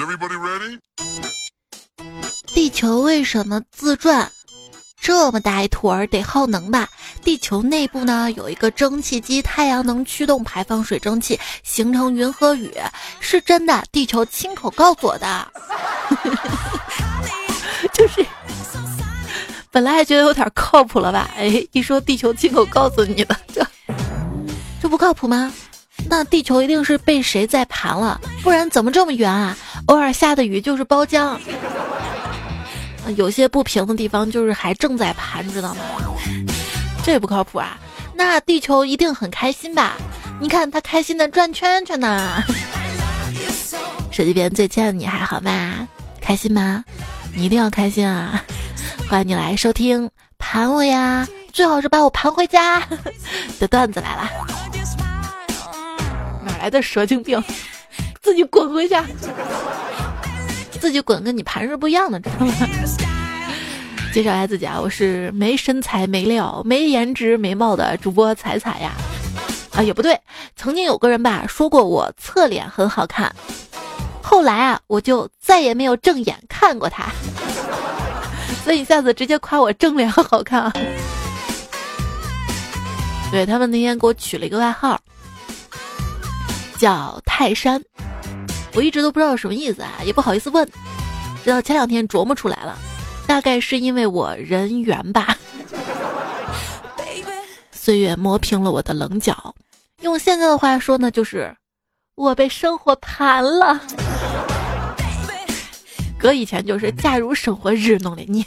everybody ready 地球为什么自转？这么大一坨儿得耗能吧？地球内部呢有一个蒸汽机，太阳能驱动排放水蒸气，形成云和雨，是真的。地球亲口告诉我的，就是本来还觉得有点靠谱了吧？哎，一说地球亲口告诉你的，这这不靠谱吗？那地球一定是被谁在盘了，不然怎么这么圆啊？偶尔下的雨就是包浆。有些不平的地方就是还正在盘，知道吗？这也不靠谱啊！那地球一定很开心吧？你看它开心的转圈圈呢。手机边最亲爱的你还好吗？开心吗？你一定要开心啊！欢迎你来收听盘我呀，最好是把我盘回家的段子来了。来的蛇精病？自己滚回家！自己滚，跟你盘是不一样的，知道吗？介绍一下自己啊，我是没身材、没料、没颜值、没貌的主播彩彩呀。啊，也不对，曾经有个人吧说过我侧脸很好看，后来啊，我就再也没有正眼看过他。所以下次直接夸我正脸好看啊。对他们那天给我取了一个外号，叫泰山。我一直都不知道什么意思啊，也不好意思问，直到前两天琢磨出来了，大概是因为我人缘吧。岁月磨平了我的棱角，用现在的话说呢，就是我被生活盘了。哥以前就是假如生活日弄的你。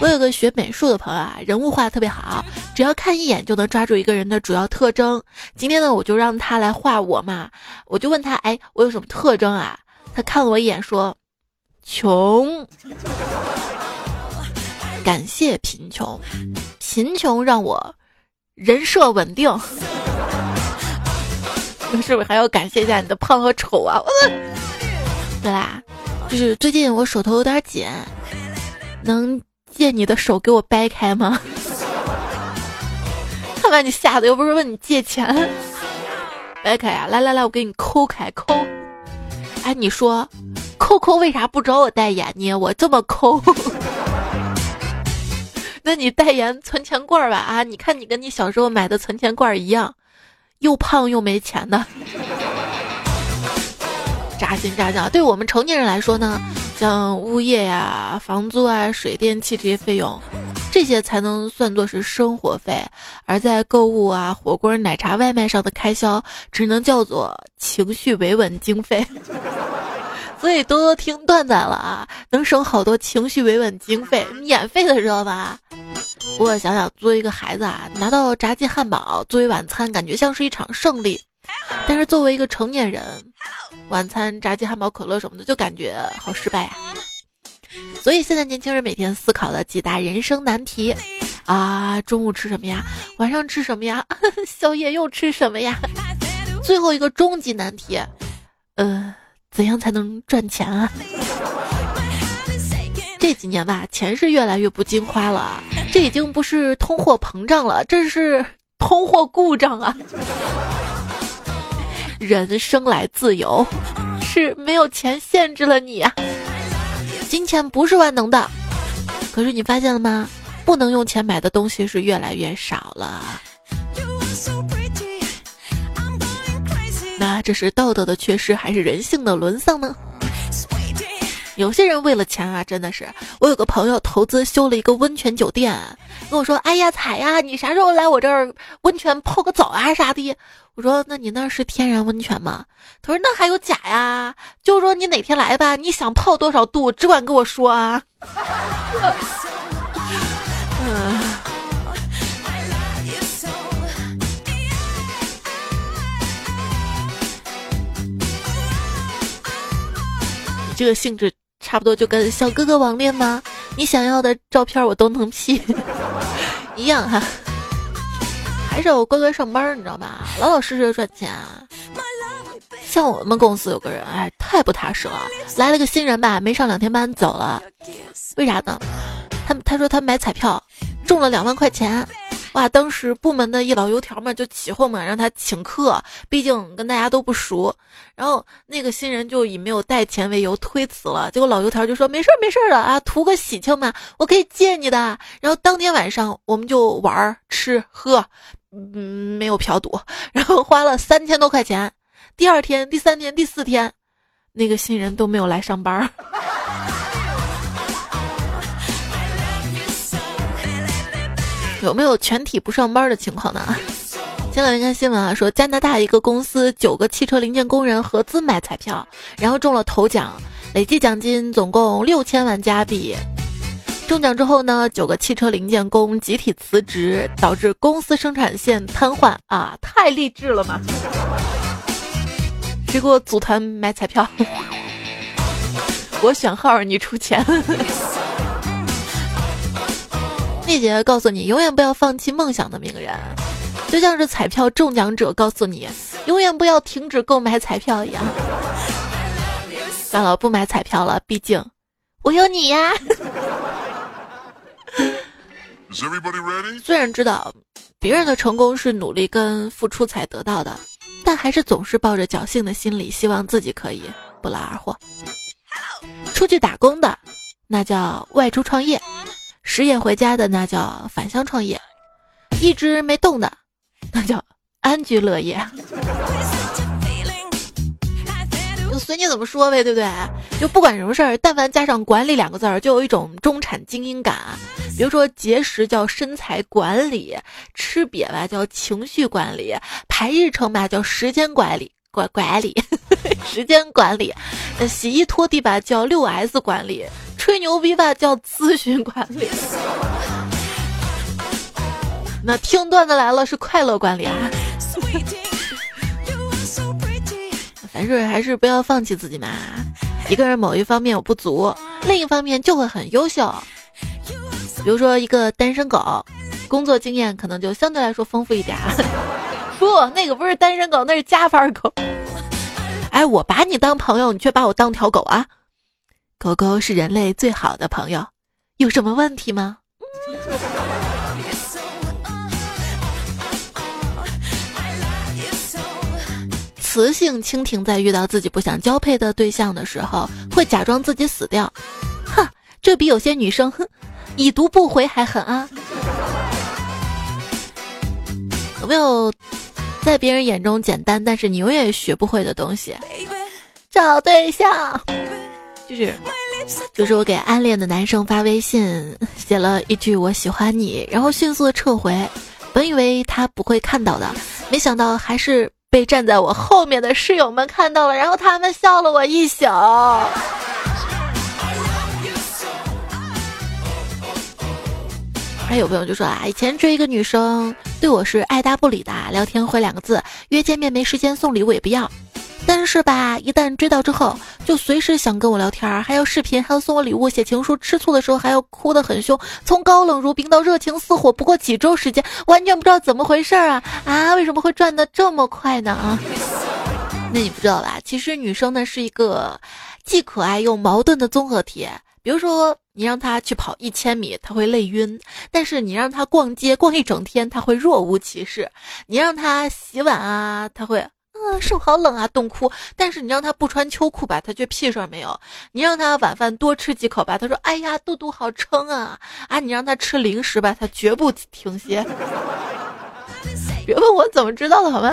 我有个学美术的朋友啊，人物画的特别好，只要看一眼就能抓住一个人的主要特征。今天呢，我就让他来画我嘛，我就问他，哎，我有什么特征啊？他看了我一眼说，穷。感谢贫穷，贫穷让我人设稳定。是不是还要感谢一下你的胖和丑啊？对啦，就是最近我手头有点紧，能。借你的手给我掰开吗？看把你吓得，又不是问你借钱，掰开呀！来来来，我给你抠开抠。哎，你说，抠抠为啥不找我代言呢？我这么抠，那你代言存钱罐吧？啊，你看你跟你小时候买的存钱罐一样，又胖又没钱的。扎心扎脚，对我们成年人来说呢，像物业呀、房租啊、水电气这些费用，这些才能算作是生活费；而在购物啊、火锅、奶茶、外卖上的开销，只能叫做情绪维稳经费。所以多多听段子了啊，能省好多情绪维稳经费，免费的知道吧？不过想想作为一个孩子啊，拿到炸鸡汉堡作为晚餐，感觉像是一场胜利。但是作为一个成年人，晚餐炸鸡、汉堡、可乐什么的，就感觉好失败呀。所以现在年轻人每天思考的几大人生难题啊：中午吃什么呀？晚上吃什么呀？宵夜又吃什么呀？最后一个终极难题，呃，怎样才能赚钱啊？这几年吧，钱是越来越不经花了，这已经不是通货膨胀了，这是通货故障啊！人生来自由，是没有钱限制了你啊！金钱不是万能的，可是你发现了吗？不能用钱买的东西是越来越少了。那这是道德的缺失，还是人性的沦丧呢？有些人为了钱啊，真的是。我有个朋友投资修了一个温泉酒店，跟我说：“哎呀，彩呀，你啥时候来我这儿温泉泡个澡啊啥的？”我说：“那你那是天然温泉吗？”他说：“那还有假呀。”就是说你哪天来吧，你想泡多少度，只管跟我说啊。嗯。你这个性质。差不多就跟小哥哥网恋吗？你想要的照片我都能 P，一样哈。还是我乖乖上班，你知道吧？老老实实赚钱。像我们公司有个人，哎，太不踏实了。来了个新人吧，没上两天班走了。为啥呢？他他说他买彩票中了两万块钱，哇，当时部门的一老油条嘛就起哄嘛，让他请客，毕竟跟大家都不熟。然后那个新人就以没有带钱为由推辞了，结果老油条就说没事儿没事儿了啊，图个喜庆嘛，我可以借你的。然后当天晚上我们就玩吃喝，嗯，没有嫖赌，然后花了三千多块钱。第二天、第三天、第四天，那个新人都没有来上班。有没有全体不上班的情况呢？前两天看新闻啊，说加拿大一个公司九个汽车零件工人合资买彩票，然后中了头奖，累计奖金总共六千万加币。中奖之后呢，九个汽车零件工集体辞职，导致公司生产线瘫痪啊！太励志了嘛！谁给我组团买彩票？我选号，你出钱。丽姐告诉你，永远不要放弃梦想的名人，就像是彩票中奖者告诉你，永远不要停止购买彩票一样。算了，不买彩票了，毕竟我有你呀。虽然知道别人的成功是努力跟付出才得到的，但还是总是抱着侥幸的心理，希望自己可以不劳而获。出去打工的，那叫外出创业。失业回家的那叫返乡创业，一直没动的那叫安居乐业。就随你怎么说呗，对不对？就不管什么事儿，但凡加上“管理”两个字儿，就有一种中产精英感。比如说节食叫身材管理，吃瘪吧叫情绪管理，排日程吧叫时间管理管管理，时间管理。那洗衣拖地吧叫六 S 管理。吹牛逼吧叫咨询管理，那听段子来了是快乐管理啊。凡事还是不要放弃自己嘛。一个人某一方面有不足，另一方面就会很优秀。比如说一个单身狗，工作经验可能就相对来说丰富一点。不，那个不是单身狗，那是加班狗。哎，我把你当朋友，你却把我当条狗啊！狗狗是人类最好的朋友，有什么问题吗？雌性蜻蜓在遇到自己不想交配的对象的时候，会假装自己死掉。哼，这比有些女生哼已读不回还狠啊！有没有在别人眼中简单，但是你永远学不会的东西？找对象。就是，就是我给暗恋的男生发微信，写了一句“我喜欢你”，然后迅速的撤回。本以为他不会看到的，没想到还是被站在我后面的室友们看到了，然后他们笑了我一宿。还有朋友就说啊，以前追一个女生，对我是爱答不理的，聊天回两个字，约见面没时间，送礼物也不要。但是吧，一旦追到之后，就随时想跟我聊天，还要视频，还要送我礼物、写情书，吃醋的时候还要哭得很凶，从高冷如冰到热情似火，不过几周时间，完全不知道怎么回事啊啊！为什么会转得这么快呢啊？那你不知道吧？其实女生呢是一个既可爱又矛盾的综合体。比如说，你让她去跑一千米，她会累晕；但是你让她逛街逛一整天，她会若无其事；你让她洗碗啊，她会。啊，手好冷啊，冻哭。但是你让他不穿秋裤吧，他却屁事儿没有。你让他晚饭多吃几口吧，他说：“哎呀，肚肚好撑啊！”啊，你让他吃零食吧，他绝不停歇。别问我怎么知道的，好吗？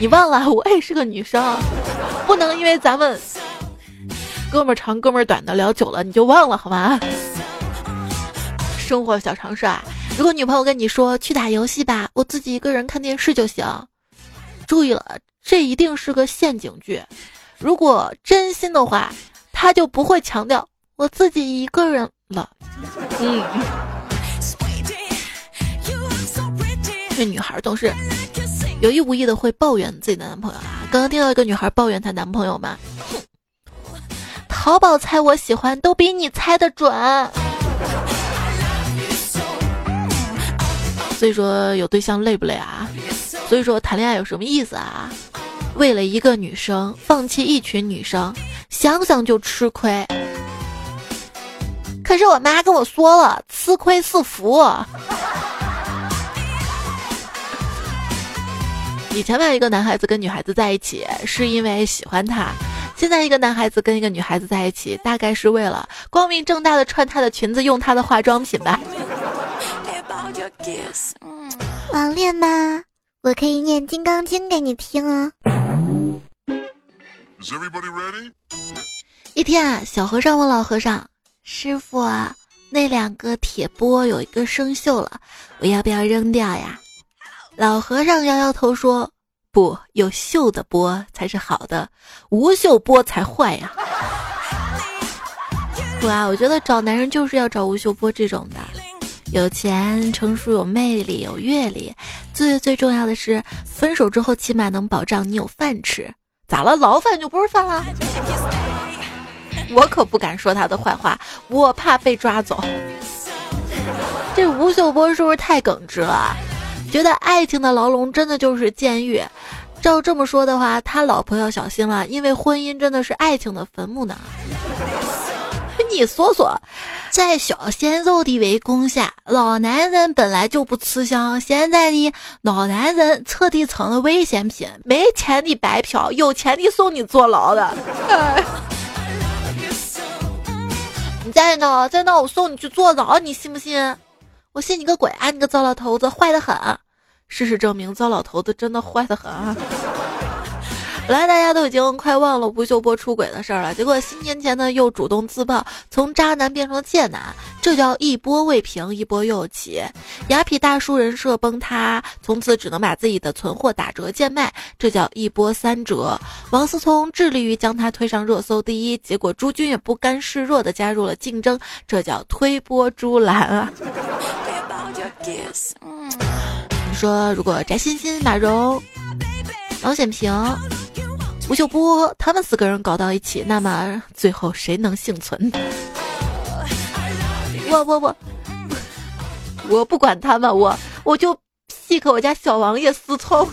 你忘了，我也是个女生，不能因为咱们哥们儿长哥们儿短的聊久了，你就忘了，好吗？生活小常识啊，如果女朋友跟你说去打游戏吧，我自己一个人看电视就行。注意了，这一定是个陷阱句。如果真心的话，他就不会强调我自己一个人了。嗯，这女孩总是有意无意的会抱怨自己的男朋友啊。刚刚听到一个女孩抱怨她男朋友吗？淘宝猜我喜欢都比你猜的准。所以说有对象累不累啊？所以说谈恋爱有什么意思啊？为了一个女生放弃一群女生，想想就吃亏。可是我妈跟我说了，吃亏是福。以前吧，一个男孩子跟女孩子在一起是因为喜欢她，现在一个男孩子跟一个女孩子在一起，大概是为了光明正大的穿她的裙子，用她的化妆品吧。网恋吗？我可以念《金刚经》给你听啊。一天啊，小和尚问老和尚：“师傅啊，那两个铁钵有一个生锈了，我要不要扔掉呀？”老和尚摇摇头说：“不，有锈的钵才是好的，无锈钵才坏呀。”哇，我觉得找男人就是要找无锈钵这种的，有钱、成熟、有魅力、有阅历，最最重要的是，分手之后起码能保障你有饭吃。咋了？牢饭就不是饭了？我可不敢说他的坏话，我怕被抓走。这吴秀波是不是太耿直了？觉得爱情的牢笼真的就是监狱，照这么说的话，他老婆要小心了，因为婚姻真的是爱情的坟墓呢。你说说，在小鲜肉的围攻下，老男人本来就不吃香，现在呢，老男人彻底成了危险品，没钱的白嫖，有钱的送你坐牢的。你在呢，在那，我送你去坐牢，你信不信？我信你个鬼啊！你个糟老头子，坏的很。事实证明，糟老头子真的坏的很。本来大家都已经快忘了吴秀波出轨的事儿了，结果新年前呢又主动自曝，从渣男变成了贱男，这叫一波未平一波又起。雅痞大叔人设崩塌，从此只能把自己的存货打折贱卖，这叫一波三折。王思聪致力于将他推上热搜第一，结果朱军也不甘示弱的加入了竞争，这叫推波助澜啊。你说，如果翟欣欣、马蓉、王显平、吴秀波他们四个人搞到一起，那么最后谁能幸存？我我我，我不管他们，我我就 pick 我家小王爷思聪。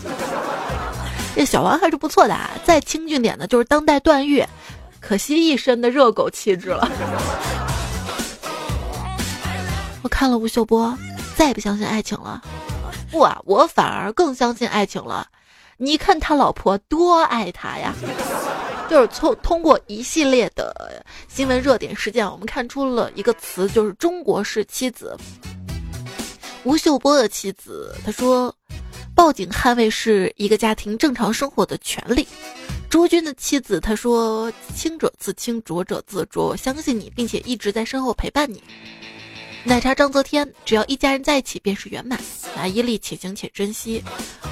这小王还是不错的，啊，再清俊点的就是当代段誉，可惜一身的热狗气质了。我看了吴秀波。再也不相信爱情了，不啊，我反而更相信爱情了。你看他老婆多爱他呀，就是从通过一系列的新闻热点事件，我们看出了一个词，就是中国式妻子。吴秀波的妻子，他说，报警捍卫是一个家庭正常生活的权利。朱军的妻子，他说，清者自清，浊者自浊，相信你，并且一直在身后陪伴你。奶茶张泽天，只要一家人在一起便是圆满。拿伊利且行且珍惜。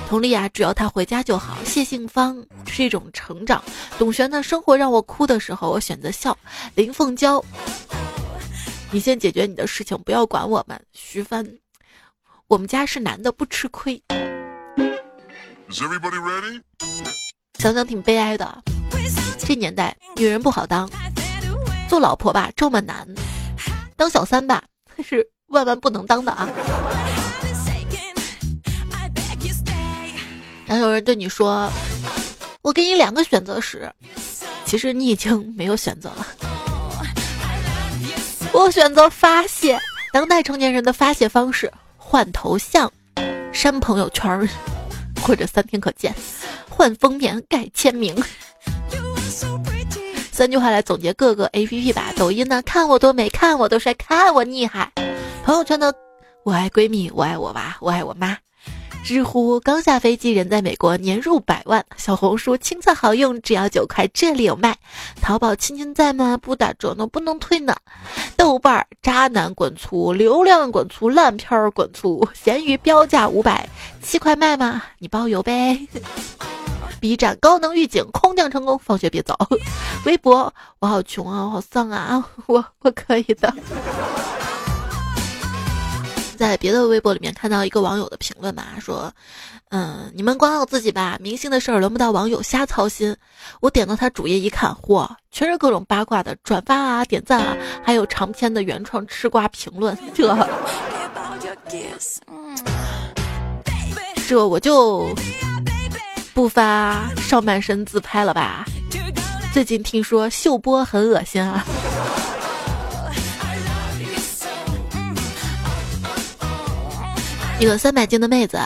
佟丽娅，只要他回家就好。谢杏芳是一种成长。董璇的生活让我哭的时候，我选择笑。林凤娇，你先解决你的事情，不要管我们。徐帆，我们家是男的，不吃亏。想想挺悲哀的，这年代女人不好当，做老婆吧这么难，当小三吧。是万万不能当的啊！当有人对你说：“我给你两个选择时，其实你已经没有选择了。”我选择发泄。当代成年人的发泄方式：换头像、删朋友圈，或者三天可见；换封面、改签名。三句话来总结各个 A P P 吧。抖音呢，看我多美，看我多帅，看我厉害。朋友圈呢，我爱闺蜜，我爱我娃，我爱我妈。知乎刚下飞机，人在美国，年入百万。小红书亲测好用，只要九块，这里有卖。淘宝亲亲在吗？不打折呢，不能退呢。豆瓣儿渣男滚粗，流量滚粗，烂片儿滚粗。闲鱼标价五百七块卖吗？你包邮呗。B 站高能预警，空降成功，放学别走。微博，我好穷啊，我好丧啊，我我可以的。在别的微博里面看到一个网友的评论嘛，说，嗯，你们管好自己吧，明星的事儿轮不到网友瞎操心。我点到他主页一看，嚯，全是各种八卦的转发啊、点赞啊，还有长篇的原创吃瓜评论，这，这我就。不发上半身自拍了吧？最近听说秀波很恶心啊。一个三百斤的妹子，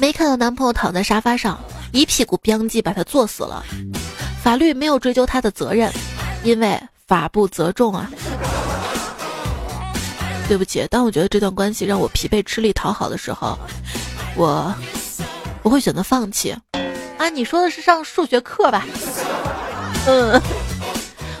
没看到男朋友躺在沙发上，一屁股吧唧把他坐死了。法律没有追究他的责任，因为法不责众啊。对不起，当我觉得这段关系让我疲惫吃力讨好的时候，我我会选择放弃。啊，你说的是上数学课吧？嗯。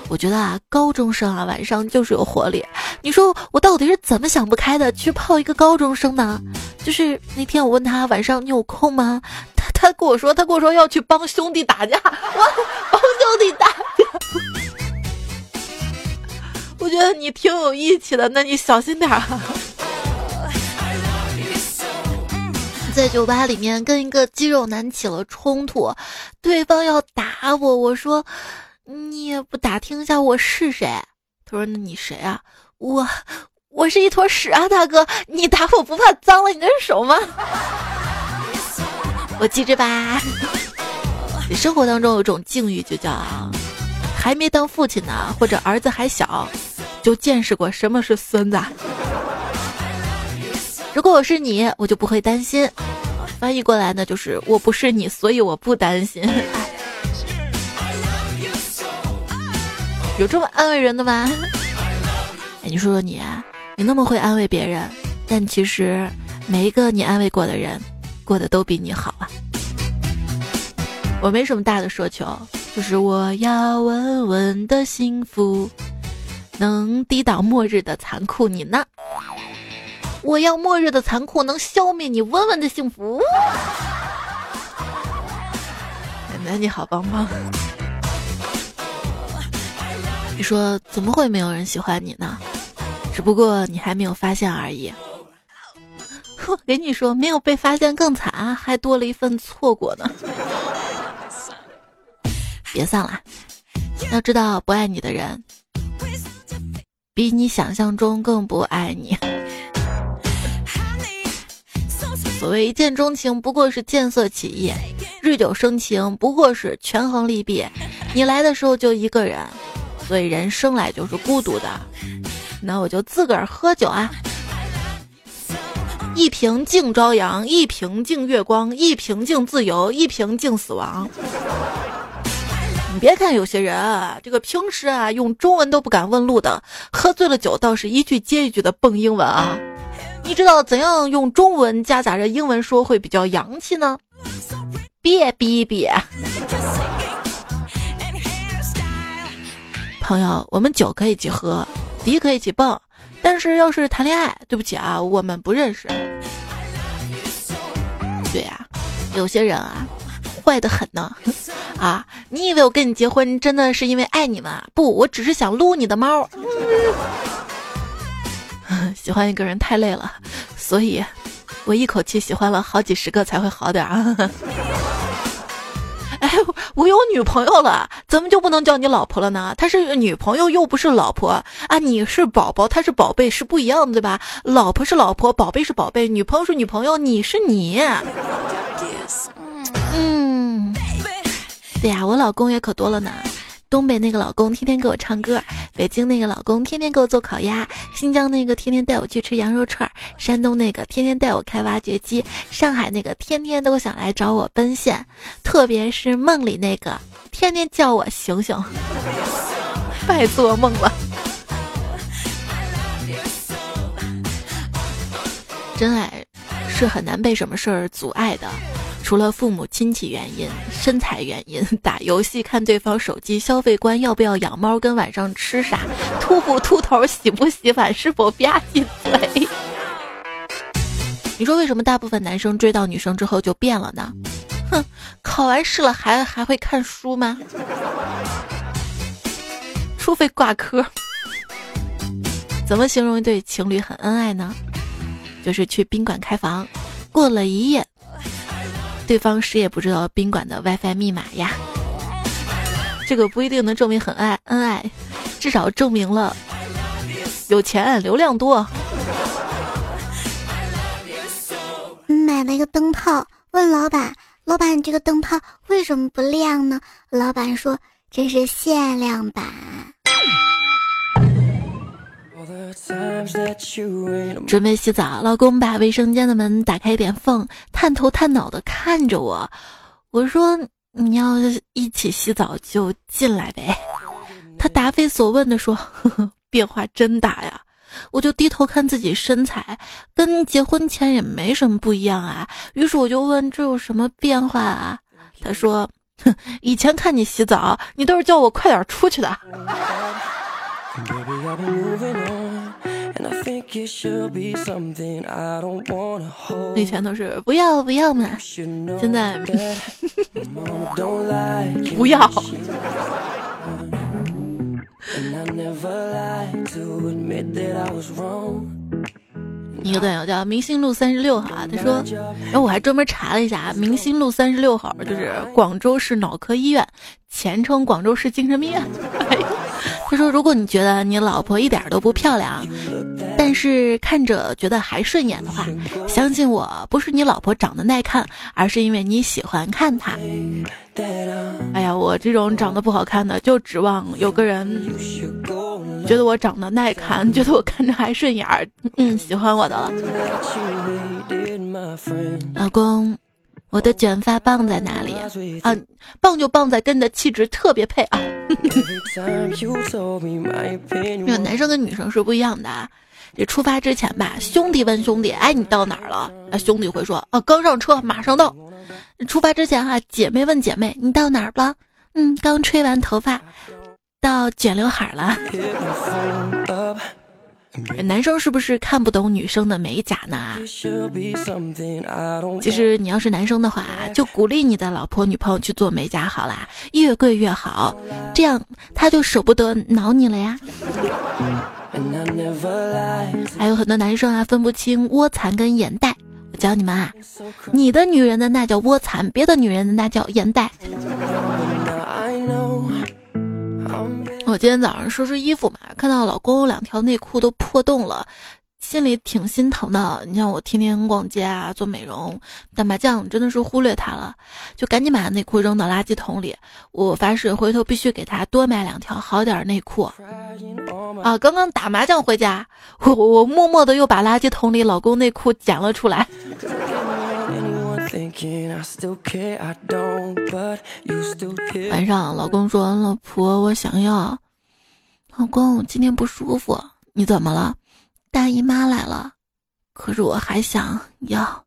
我觉得啊，高中生啊，晚上就是有活力。你说我到底是怎么想不开的，去泡一个高中生呢？就是那天我问他晚上你有空吗？他他跟我说，他跟我说要去帮兄弟打架。我帮兄弟打架。我觉得你挺有义气的，那你小心点儿。在酒吧里面跟一个肌肉男起了冲突，对方要打我，我说。你也不打听一下我是谁？他说：“那你谁啊？我，我是一坨屎啊，大哥！你打我不怕脏了你的手吗？” 我机智吧？生活当中有种境遇，就叫还没当父亲呢，或者儿子还小，就见识过什么是孙子。如果我是你，我就不会担心。翻译过来呢，就是我不是你，所以我不担心。有这么安慰人的吗？哎，你说说你，你那么会安慰别人，但其实每一个你安慰过的人，过得都比你好啊。我没什么大的奢求，就是我要稳稳的幸福，能抵挡末日的残酷。你呢？我要末日的残酷能消灭你稳稳的幸福。奶奶你好棒棒。你说怎么会没有人喜欢你呢？只不过你还没有发现而已。我给你说，没有被发现更惨，还多了一份错过呢。别丧了，要知道不爱你的人，比你想象中更不爱你。所谓一见钟情，不过是见色起意；日久生情，不过是权衡利弊。你来的时候就一个人。所以人生来就是孤独的，那我就自个儿喝酒啊！一瓶敬朝阳，一瓶敬月光，一瓶敬自由，一瓶敬死亡。你别看有些人啊，这个平时啊用中文都不敢问路的，喝醉了酒倒是一句接一句的蹦英文啊！你知道怎样用中文夹杂着英文说会比较洋气呢？别逼别。朋友，我们酒可以一起喝，迪可以一起蹦，但是要是谈恋爱，对不起啊，我们不认识。对呀，有些人啊，坏的很呢。啊，你以为我跟你结婚真的是因为爱你吗？不，我只是想撸你的猫。喜欢一个人太累了，所以我一口气喜欢了好几十个才会好点啊。哎，我有女朋友了，怎么就不能叫你老婆了呢？她是女朋友，又不是老婆啊！你是宝宝，她是宝贝，是不一样的，对吧？老婆是老婆，宝贝是宝贝，女朋友是女朋友，你是你。嗯，对呀，我老公也可多了呢。东北那个老公天天给我唱歌，北京那个老公天天给我做烤鸭，新疆那个天天带我去吃羊肉串，山东那个天天带我开挖掘机，上海那个天天都想来找我奔现，特别是梦里那个天天叫我醒醒，别做梦了。真爱是很难被什么事儿阻碍的。除了父母亲戚原因、身材原因、打游戏、看对方手机、消费观、要不要养猫、跟晚上吃啥、秃不秃头、洗不洗碗、是否吧唧嘴，你说为什么大部分男生追到女生之后就变了呢？哼，考完试了还还会看书吗？除非挂科。怎么形容一对情侣很恩爱呢？就是去宾馆开房，过了一夜。对方谁也不知道宾馆的 WiFi 密码呀，这个不一定能证明很爱恩爱，至少证明了有钱流量多。买了一个灯泡，问老板：“老板，你这个灯泡为什么不亮呢？”老板说：“这是限量版。”准备洗澡，老公把卫生间的门打开一点缝，探头探脑的看着我。我说：“你要一起洗澡就进来呗。”他答非所问的说：“呵呵，变化真大呀。”我就低头看自己身材，跟结婚前也没什么不一样啊。于是我就问：“这有什么变化啊？” 他说：“哼，以前看你洗澡，你都是叫我快点出去的。” 以前都是不要不要嘛，现在。不要。一个段友叫明星路三十六号啊，他说，然后我还专门查了一下，明星路三十六号就是广州市脑科医院，前称广州市精神病院。他说：“如果你觉得你老婆一点都不漂亮，但是看着觉得还顺眼的话，相信我不是你老婆长得耐看，而是因为你喜欢看她。”哎呀，我这种长得不好看的，就指望有个人觉得我长得耐看，觉得我看着还顺眼儿，嗯，喜欢我的了。老公。我的卷发棒在哪里啊？棒就棒在跟你的气质特别配啊！那个男生跟女生是不一样的啊。这出发之前吧，兄弟问兄弟：“哎，你到哪儿了？”啊，兄弟会说：“啊，刚上车，马上到。”出发之前哈，姐妹问姐妹：“你到哪儿了？”嗯，刚吹完头发，到卷刘海了。男生是不是看不懂女生的美甲呢？其实你要是男生的话，就鼓励你的老婆、女朋友去做美甲好啦，越贵越好，这样他就舍不得挠你了呀。还有很多男生啊，分不清窝蚕跟眼袋，我教你们啊，你的女人的那叫窝蚕，别的女人的那叫眼袋。我今天早上收拾衣服嘛，看到老公两条内裤都破洞了，心里挺心疼的。你像我天天逛街啊，做美容、打麻将，真的是忽略他了，就赶紧把内裤扔到垃圾桶里。我发誓回头必须给他多买两条好点内裤。啊，刚刚打麻将回家，我我默默的又把垃圾桶里老公内裤捡了出来。晚上，老公说：“老婆，我想要。”老公，我今天不舒服，你怎么了？大姨妈来了，可是我还想要。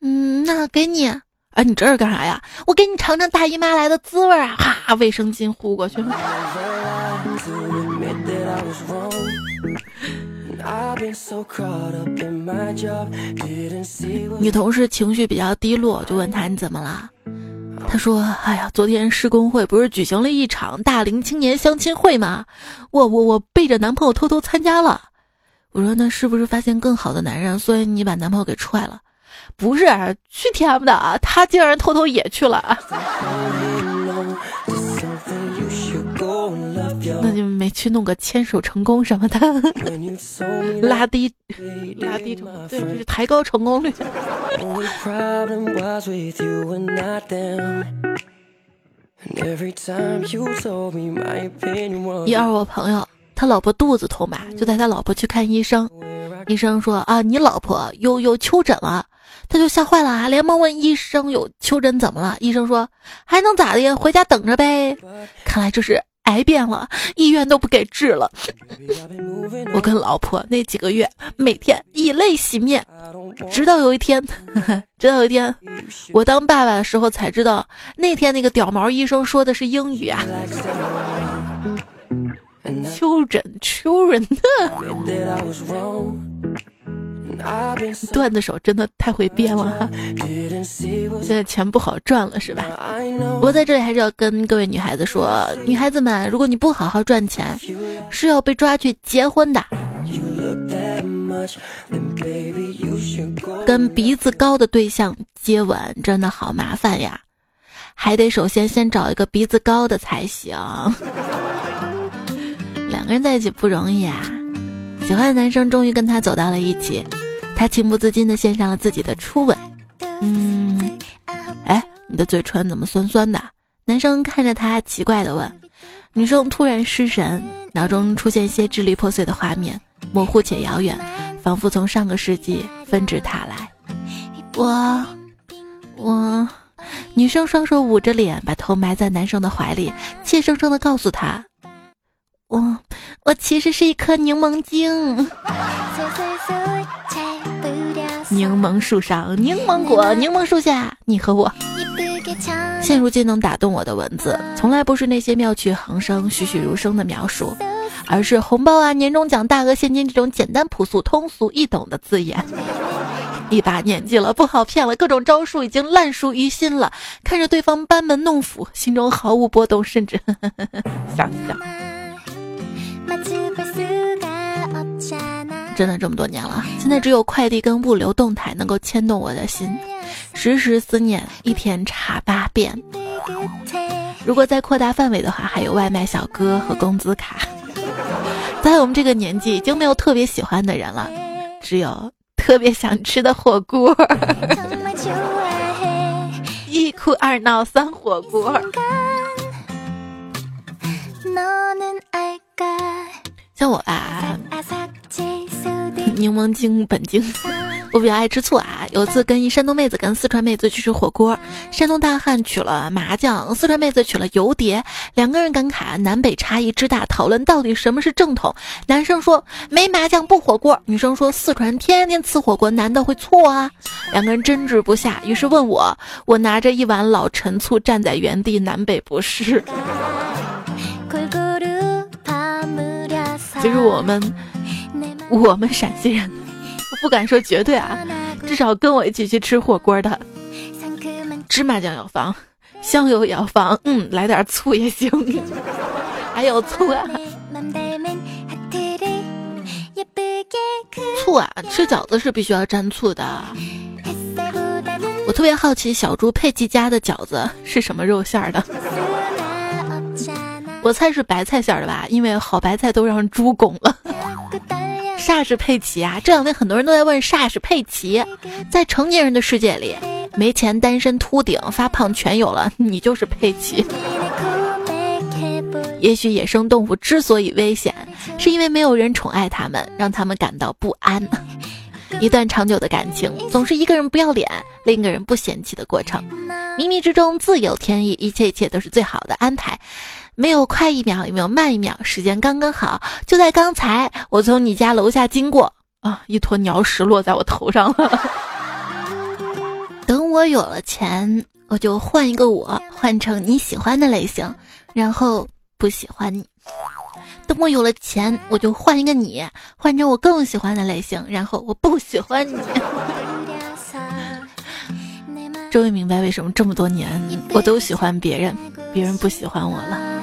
嗯，那给你。哎，你这是干啥呀？我给你尝尝大姨妈来的滋味啊！哈，卫生巾呼过去。女同事情绪比较低落，就问她你怎么了？他说：“哎呀，昨天施工会不是举行了一场大龄青年相亲会吗？我我我背着男朋友偷偷参加了。我说那是不是发现更好的男人，所以你把男朋友给踹了？不是，去天的，他竟然偷偷也去了。”那就没去弄个牵手成功什么的，拉低拉低成对，就是抬高成功率。一二我朋友，他老婆肚子痛吧，就带他老婆去看医生。医生说啊，你老婆有有丘疹了，他就吓坏了啊，连忙问医生有丘疹怎么了？医生说还能咋的呀？回家等着呗。看来这是。癌变了，医院都不给治了。我跟老婆那几个月，每天以泪洗面，直到有一天，直到有一天，我当爸爸的时候才知道，那天那个屌毛医生说的是英语啊。Children，children。段子手真的太会编了，现在钱不好赚了是吧？不过在这里还是要跟各位女孩子说，女孩子们，如果你不好好赚钱，是要被抓去结婚的。跟鼻子高的对象接吻真的好麻烦呀，还得首先先找一个鼻子高的才行。两个人在一起不容易啊，喜欢的男生终于跟他走到了一起。他情不自禁地献上了自己的初吻。嗯，哎，你的嘴唇怎么酸酸的？男生看着他，奇怪地问。女生突然失神，脑中出现一些支离破碎的画面。模糊且遥远，仿佛从上个世纪纷至沓来。我，我，女生双手捂着脸，把头埋在男生的怀里，怯生生的告诉他：“我，我其实是一颗柠檬精。”柠檬树上，柠檬果；柠檬树下，你和我。现如今能打动我的文字，从来不是那些妙趣横生、栩栩如生的描述，而是红包啊、年终奖、大额现金这种简单朴素、通俗易懂的字眼。一把年纪了，不好骗了，各种招数已经烂熟于心了。看着对方班门弄斧，心中毫无波动，甚至 想笑。真的这么多年了，现在只有快递跟物流动态能够牵动我的心，时时思念，一天查八遍。如果再扩大范围的话，还有外卖小哥和工资卡。在我们这个年纪，已经没有特别喜欢的人了，只有特别想吃的火锅。一哭二闹三火锅。像我吧。柠檬精本精，我比较爱吃醋啊。有次跟一山东妹子跟四川妹子去吃火锅，山东大汉取了麻酱，四川妹子取了油碟，两个人感慨南北差异之大，讨论到底什么是正统。男生说没麻酱不火锅，女生说四川天天吃火锅，难道会错啊？两个人争执不下，于是问我，我拿着一碗老陈醋站在原地，南北不是。其实我们。我们陕西人，我不敢说绝对啊，至少跟我一起去吃火锅的，芝麻酱要放，香油也要放，嗯，来点醋也行，还有醋啊，醋啊，吃饺子是必须要蘸醋的。我特别好奇小猪佩奇家的饺子是什么肉馅儿的，我猜是白菜馅儿的吧，因为好白菜都让猪拱了。煞是佩奇啊！这两天很多人都在问煞是佩奇。在成年人的世界里，没钱、单身、秃顶、发胖全有了，你就是佩奇。也许野生动物之所以危险，是因为没有人宠爱它们，让它们感到不安。一段长久的感情，总是一个人不要脸，另一个人不嫌弃的过程。冥冥之中自有天意，一切一切都是最好的安排。没有快一秒，也没有慢一秒，时间刚刚好。就在刚才，我从你家楼下经过，啊，一坨鸟屎落在我头上了。等我有了钱，我就换一个我，换成你喜欢的类型，然后不喜欢你。等我有了钱，我就换一个你，换成我更喜欢的类型，然后我不喜欢你。终于明白为什么这么多年我都喜欢别人，别人不喜欢我了。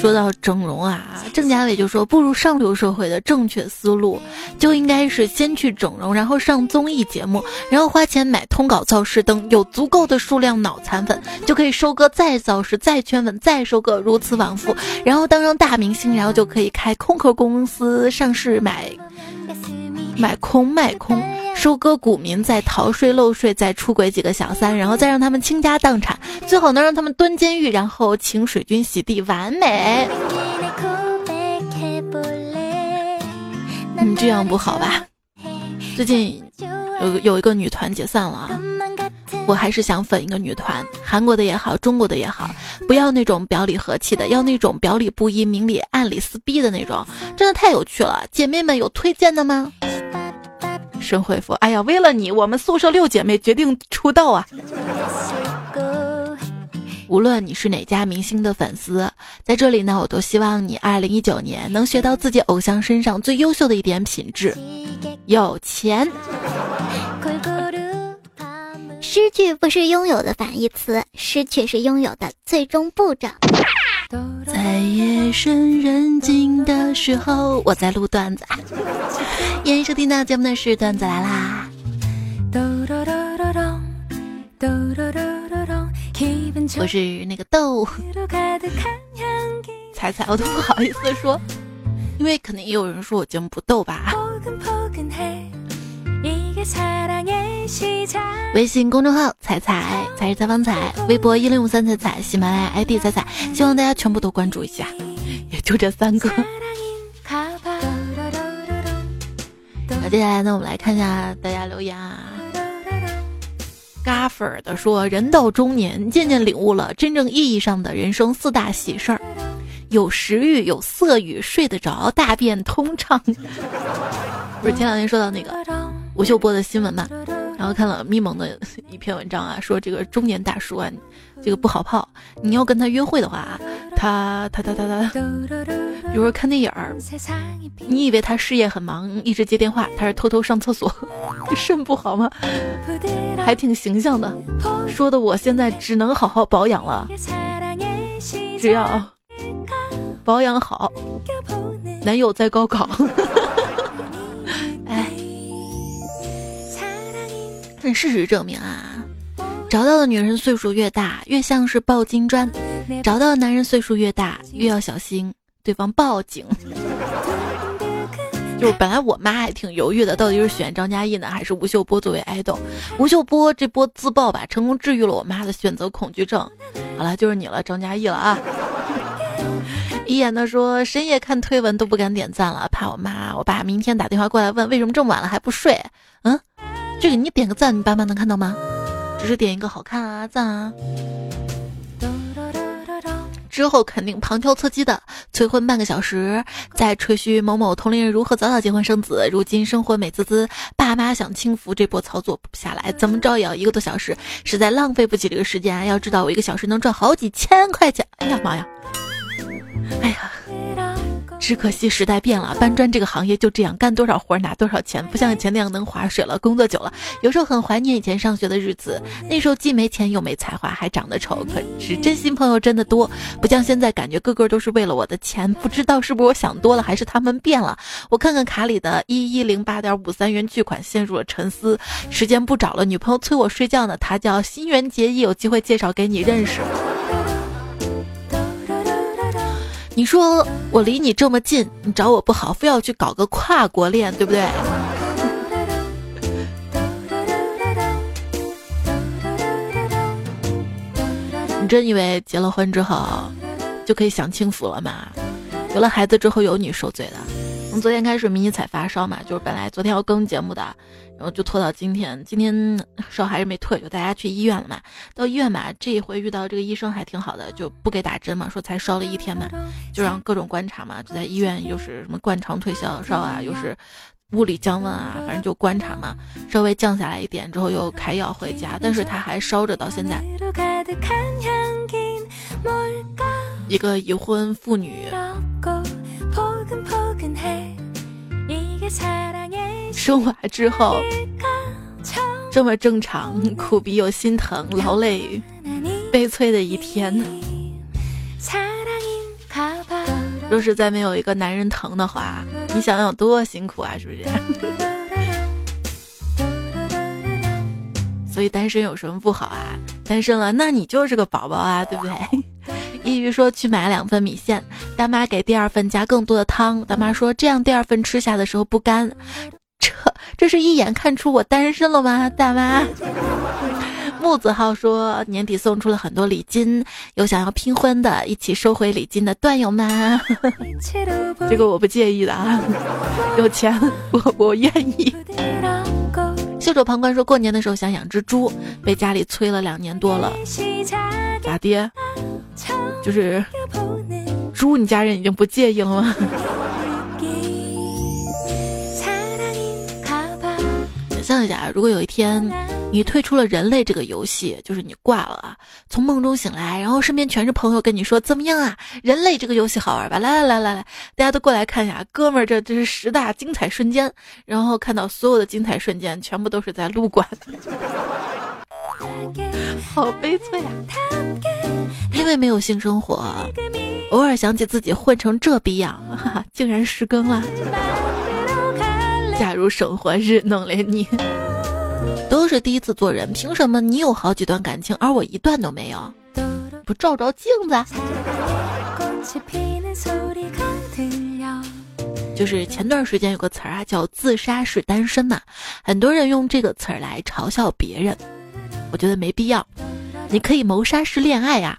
说到整容啊，郑嘉伟就说，步入上流社会的正确思路，就应该是先去整容，然后上综艺节目，然后花钱买通稿造势，等有足够的数量脑残粉，就可以收割再造势，再圈粉，再收割，如此往复，然后当上大明星，然后就可以开空壳公司上市买。买空卖空，收割股民，再逃税漏税，再出轨几个小三，然后再让他们倾家荡产，最好能让他们蹲监狱，然后请水军洗地，完美。你这样不好吧？最近有有一个女团解散了啊，我还是想粉一个女团，韩国的也好，中国的也好，不要那种表里和气的，要那种表里不一、明里暗里撕逼的那种，真的太有趣了。姐妹们有推荐的吗？神回复：哎呀，为了你，我们宿舍六姐妹决定出道啊！无论你是哪家明星的粉丝，在这里呢，我都希望你二零一九年能学到自己偶像身上最优秀的一点品质——有钱。失去不是拥有的反义词，失去是拥有的最终步骤。在夜深人静的时候，我在录段子。欢迎收听到节目的是段子来啦。我是那个豆彩彩，我都不好意思说，因为肯定也有人说我节目不逗吧。微信公众号彩彩才是采访彩，微博一零五三彩彩，喜马拉雅 ID 彩彩，希望大家全部都关注一下，也就这三个。那接下来呢，我们来看一下大家留言啊。嘎粉儿的说，人到中年，渐渐领悟了真正意义上的人生四大喜事儿：有食欲，有色欲，睡得着，大便通畅。不是前两天说到那个吴秀波的新闻嘛？然后看了咪蒙的一篇文章啊，说这个中年大叔啊，这个不好泡。你要跟他约会的话啊，他他他他他，比如说看电影儿，你以为他事业很忙，一直接电话，他是偷偷上厕所，肾不好吗？还挺形象的，说的我现在只能好好保养了，只要保养好，男友在高考。事实证明啊，找到的女人岁数越大，越像是抱金砖；找到的男人岁数越大，越要小心对方报警。就是本来我妈还挺犹豫的，到底是选张嘉译呢，还是吴秀波作为爱豆？吴秀波这波自爆吧，成功治愈了我妈的选择恐惧症。好了，就是你了，张嘉译了啊！一眼的说，深夜看推文都不敢点赞了，怕我妈我爸明天打电话过来问为什么这么晚了还不睡。嗯。这个你点个赞，你爸妈能看到吗？只是点一个好看啊赞啊。之后肯定旁敲侧击的催婚半个小时，再吹嘘某某同龄人如何早早结婚生子，如今生活美滋滋，爸妈想轻浮，这波操作不下来，怎么着也要一个多小时，实在浪费不起这个时间。要知道我一个小时能赚好几千块钱，哎呀妈，呀。只可惜时代变了，搬砖这个行业就这样，干多少活拿多少钱，不像以前那样能划水了。工作久了，有时候很怀念以前上学的日子，那时候既没钱又没才华，还长得丑，可是真心朋友真的多，不像现在，感觉个个都是为了我的钱。不知道是不是我想多了，还是他们变了？我看看卡里的一一零八点五三元巨款，陷入了沉思。时间不早了，女朋友催我睡觉呢，她叫新垣结衣，有机会介绍给你认识。你说我离你这么近，你找我不好，非要去搞个跨国恋，对不对？你真以为结了婚之后就可以享清福了吗？有了孩子之后有你受罪的。从昨天开始迷你彩发烧嘛，就是本来昨天要更节目的。然后就拖到今天，今天烧还是没退，就大家去医院了嘛。到医院嘛，这一回遇到这个医生还挺好的，就不给打针嘛，说才烧了一天嘛，就让各种观察嘛，就在医院又是什么灌肠退烧烧啊，又是物理降温啊，反正就观察嘛，稍微降下来一点之后又开药回家，但是他还烧着到现在。一个已婚妇女。生娃之后这么正常，苦逼又心疼、劳累、悲催的一天。若是再没有一个男人疼的话，你想想有多辛苦啊，是不是？所以单身有什么不好啊？单身了，那你就是个宝宝啊，对不对？一鱼说去买两份米线，大妈给第二份加更多的汤。大妈说这样第二份吃下的时候不干。这这是一眼看出我单身了吗？大妈。木子浩说年底送出了很多礼金，有想要拼婚的，一起收回礼金的段友们？这个我不介意的啊，有钱我我愿意。袖手旁观说过年的时候想养只猪，被家里催了两年多了，咋爹？就是猪，你家人已经不介意了吗？象一下，如果有一天你退出了人类这个游戏，就是你挂了啊，从梦中醒来，然后身边全是朋友跟你说怎么样啊？人类这个游戏好玩吧？来来来来来，大家都过来看一下，哥们儿，这这是十大精彩瞬间，然后看到所有的精彩瞬间全部都是在撸管，好悲催啊！因为没有性生活，偶尔想起自己混成这逼样，哈哈竟然失更了。假如生活日弄了你，都是第一次做人，凭什么你有好几段感情，而我一段都没有？不照照镜子？就是前段时间有个词儿啊，叫“自杀式单身”嘛，很多人用这个词儿来嘲笑别人，我觉得没必要。你可以谋杀式恋爱呀，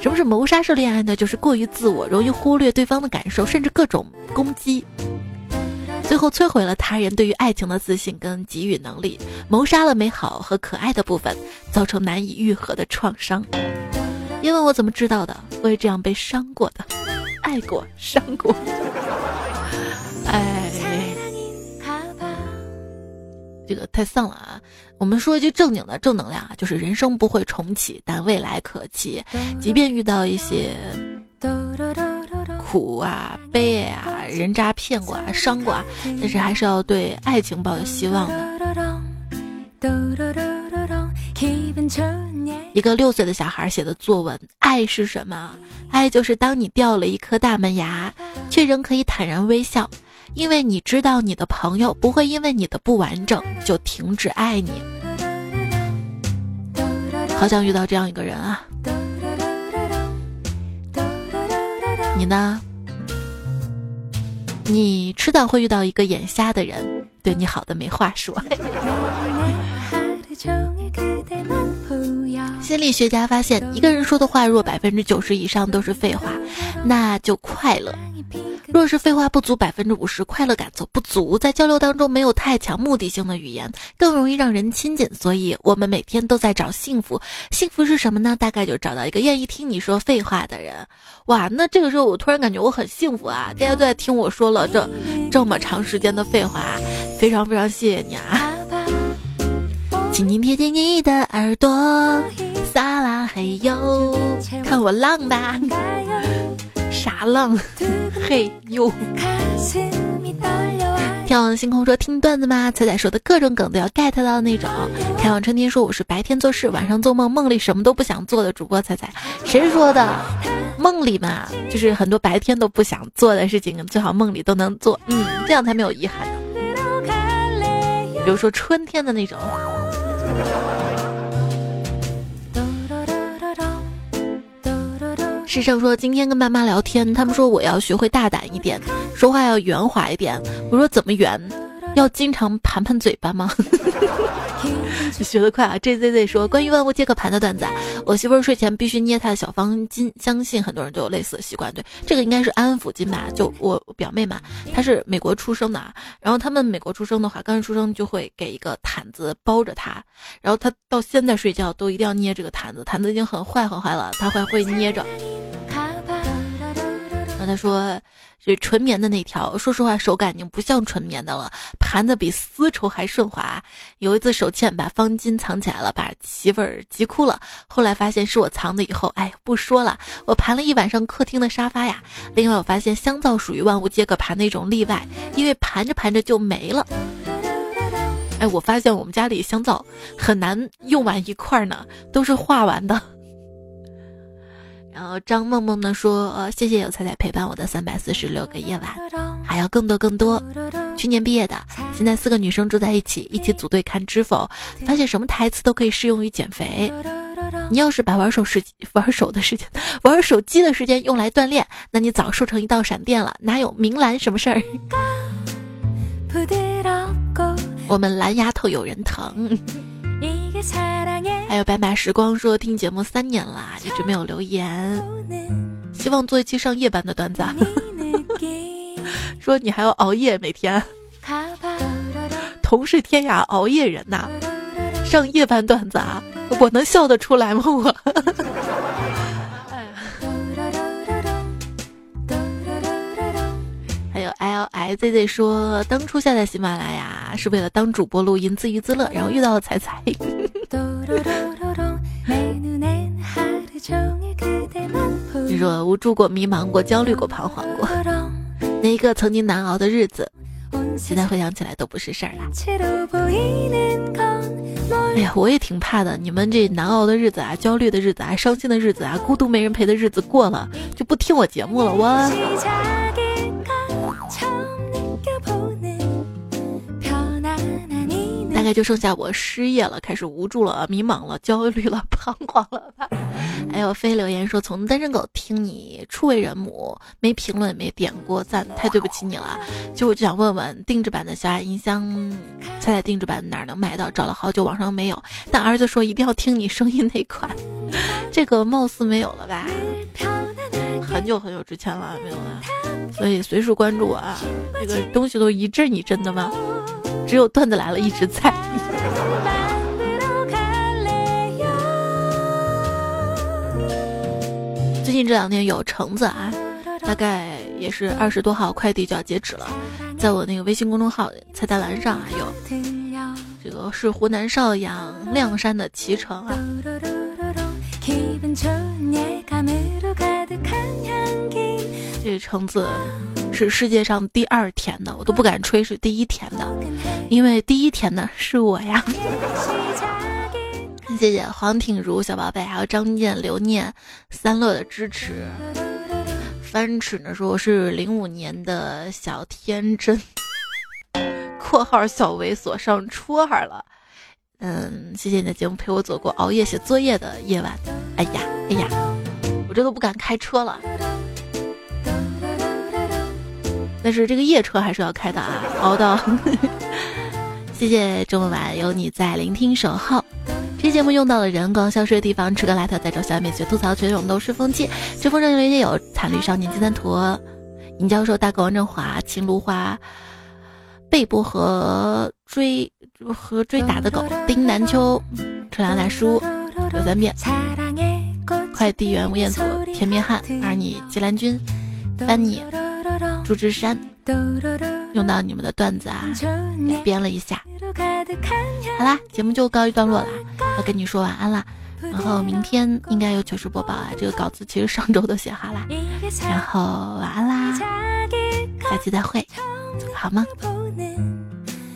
什么是谋杀式恋爱呢？就是过于自我，容易忽略对方的感受，甚至各种攻击，最后摧毁了他人对于爱情的自信跟给予能力，谋杀了美好和可爱的部分，造成难以愈合的创伤。因为我怎么知道的？我也这样被伤过的，爱过，伤过。哎，这个太丧了啊！我们说一句正经的正能量啊，就是人生不会重启，但未来可期。即便遇到一些苦啊、悲啊、人渣骗过啊、伤过啊，但是还是要对爱情抱有希望的。一个六岁的小孩写的作文：爱是什么？爱就是当你掉了一颗大门牙，却仍可以坦然微笑，因为你知道你的朋友不会因为你的不完整就停止爱你。好想遇到这样一个人啊！你呢？你迟早会遇到一个眼瞎的人，对你好的没话说。心理学家发现，一个人说的话若百分之九十以上都是废话，那就快乐；若是废话不足百分之五十，快乐感则不足。在交流当中，没有太强目的性的语言，更容易让人亲近。所以，我们每天都在找幸福。幸福是什么呢？大概就找到一个愿意听你说废话的人。哇，那这个时候我突然感觉我很幸福啊！大家都在听我说了这这么长时间的废话，非常非常谢谢你啊！轻轻贴近你的耳朵，撒拉嘿哟，看我浪吧，啥浪？嘿哟！天往星空说听段子吗？彩彩说的各种梗都要 get 到那种。开往春天说我是白天做事，晚上做梦，梦里什么都不想做的主播彩彩。谁说的？梦里嘛，就是很多白天都不想做的事情，最好梦里都能做，嗯，这样才没有遗憾。比如说春天的那种。师生说今天跟爸妈聊天，他们说我要学会大胆一点，说话要圆滑一点。我说怎么圆？要经常盘盘嘴巴吗？学得快啊！J Z Z 说关于万物皆可盘的段子，我媳妇儿睡前必须捏她的小方巾，相信很多人都有类似的习惯。对，这个应该是安抚巾吧？就我表妹嘛，她是美国出生的啊，然后他们美国出生的话，刚一出生就会给一个毯子包着她，然后她到现在睡觉都一定要捏这个毯子，毯子已经很坏很坏了，她还会捏着。然后她说。这纯棉的那条，说实话手感已经不像纯棉的了，盘的比丝绸还顺滑。有一次手欠把方巾藏起来了，把媳妇儿急哭了。后来发现是我藏的，以后哎不说了。我盘了一晚上客厅的沙发呀。另外我发现香皂属于万物皆可盘的一种例外，因为盘着盘着就没了。哎，我发现我们家里香皂很难用完一块呢，都是化完的。然后张梦梦呢说：“呃，谢谢有彩彩陪伴我的三百四十六个夜晚，还要更多更多。去年毕业的，现在四个女生住在一起，一起组队看《知否》，发现什么台词都可以适用于减肥。你要是把玩手时玩手的时间、玩手机的时间用来锻炼，那你早瘦成一道闪电了，哪有明兰什么事儿？我们蓝丫头有人疼。”还有白马时光说听节目三年啦，一直没有留言，希望做一期上夜班的段子。说你还要熬夜每天，同是天涯熬夜人呐，上夜班段子啊，我能笑得出来吗？我。L I Z Z 说，当初下载喜马拉雅是为了当主播录音自娱自乐，然后遇到了彩彩。你说无助过、迷茫过、焦虑过、彷徨过，那一个曾经难熬的日子，现在回想起来都不是事儿了。哎呀，我也挺怕的。你们这难熬的日子啊、焦虑的日子啊、伤心的日子啊、孤独没人陪的日子过了，就不听我节目了。我。就剩下我失业了，开始无助了，迷茫了，焦虑了，彷徨了吧？还有非留言说从单身狗听你初为人母，没评论没点过赞，太对不起你了。就我就想问问，定制版的小雅音箱，猜猜定制版哪能买到？找了好久网上没有，但儿子说一定要听你声音那款。这个貌似没有了吧？很久很久之前了，没有了。所以随时关注我啊！这个东西都一阵一阵的吗？只有段子来了一直在。最近这两天有橙子啊，大概也是二十多号快递就要截止了，在我那个微信公众号菜单栏上啊有，这个是湖南邵阳亮山的脐橙啊。这橙子是世界上第二甜的，我都不敢吹是第一甜的，因为第一甜的是我呀。谢谢黄挺如小宝贝，还有张健、刘念、三乐的支持。翻尺呢说我是零五年的小天真（括号小猥琐上初二了）。嗯，谢谢你的节目陪我走过熬夜写作业的夜晚。哎呀，哎呀，我这都不敢开车了。但是这个夜车还是要开的啊，熬到。谢谢这么晚有你在聆听守候。这节目用到了人光消失的地方，吃个辣条再找小美学吐槽全勇斗是风气。这封上留言有惨绿少年金三图、尹教授大狗王振华秦芦花贝薄荷追和追打的狗丁南秋春凉大叔刘三变快递员吴彦祖甜面汉而你吉兰君丹尼。朱之山，用到你们的段子啊，编了一下。好啦，节目就告一段落啦，要跟你说晚安啦。然后明天应该有糗事播报啊，这个稿子其实上周都写好啦。然后晚安啦，下期再会，好吗？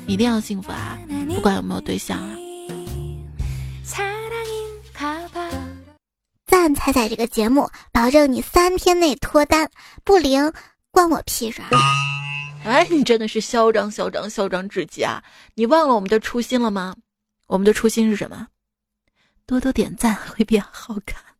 一定要幸福啊，不管有没有对象啊。赞彩彩这个节目，保证你三天内脱单，不灵。关我屁事！哎，你真的是嚣张嚣张嚣张至极啊！你忘了我们的初心了吗？我们的初心是什么？多多点赞会变好看。